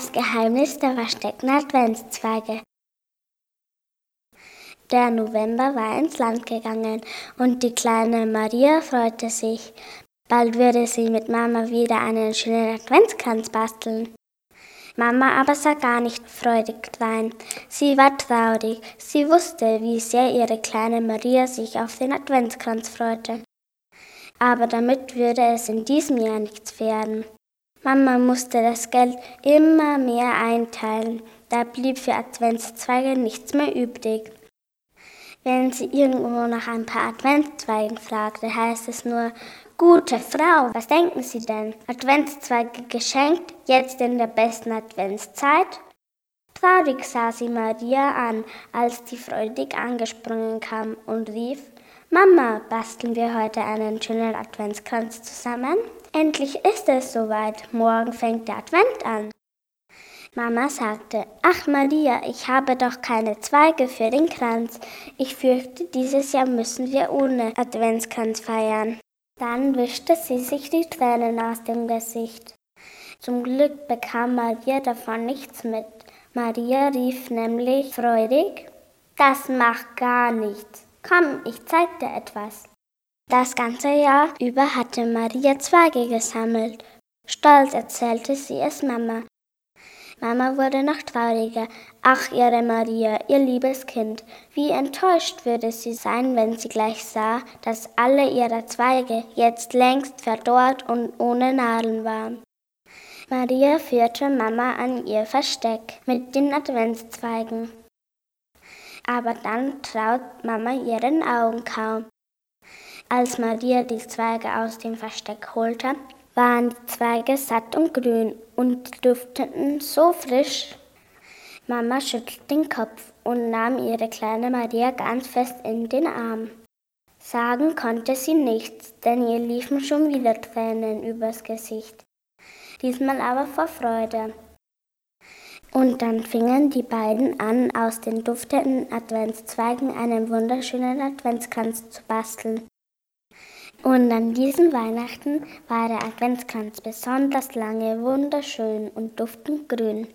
Das Geheimnis der versteckten Adventszweige. Der November war ins Land gegangen und die kleine Maria freute sich. Bald würde sie mit Mama wieder einen schönen Adventskranz basteln. Mama aber sah gar nicht freudig drein. Sie war traurig. Sie wusste, wie sehr ihre kleine Maria sich auf den Adventskranz freute. Aber damit würde es in diesem Jahr nichts werden. Mama musste das Geld immer mehr einteilen. Da blieb für Adventszweige nichts mehr übrig. Wenn sie irgendwo nach ein paar Adventszweigen fragte, heißt es nur, gute Frau, was denken Sie denn? Adventszweige geschenkt, jetzt in der besten Adventszeit? Traurig sah sie Maria an, als die freudig angesprungen kam und rief, Mama, basteln wir heute einen schönen Adventskranz zusammen? Endlich ist es soweit, morgen fängt der Advent an. Mama sagte, ach Maria, ich habe doch keine Zweige für den Kranz. Ich fürchte, dieses Jahr müssen wir ohne Adventskranz feiern. Dann wischte sie sich die Tränen aus dem Gesicht. Zum Glück bekam Maria davon nichts mit. Maria rief nämlich freudig, das macht gar nichts. Komm, ich zeig dir etwas. Das ganze Jahr über hatte Maria Zweige gesammelt. Stolz erzählte sie es Mama. Mama wurde noch trauriger. Ach, ihre Maria, ihr liebes Kind, wie enttäuscht würde sie sein, wenn sie gleich sah, dass alle ihre Zweige jetzt längst verdorrt und ohne Nadeln waren. Maria führte Mama an ihr Versteck mit den Adventszweigen. Aber dann traut Mama ihren Augen kaum. Als Maria die Zweige aus dem Versteck holte, waren die Zweige satt und grün und dufteten so frisch. Mama schüttelte den Kopf und nahm ihre kleine Maria ganz fest in den Arm. Sagen konnte sie nichts, denn ihr liefen schon wieder Tränen übers Gesicht. Diesmal aber vor Freude. Und dann fingen die beiden an, aus den duftenden Adventszweigen einen wunderschönen Adventskranz zu basteln. Und an diesem Weihnachten war der Adventskranz besonders lange, wunderschön und duftend grün.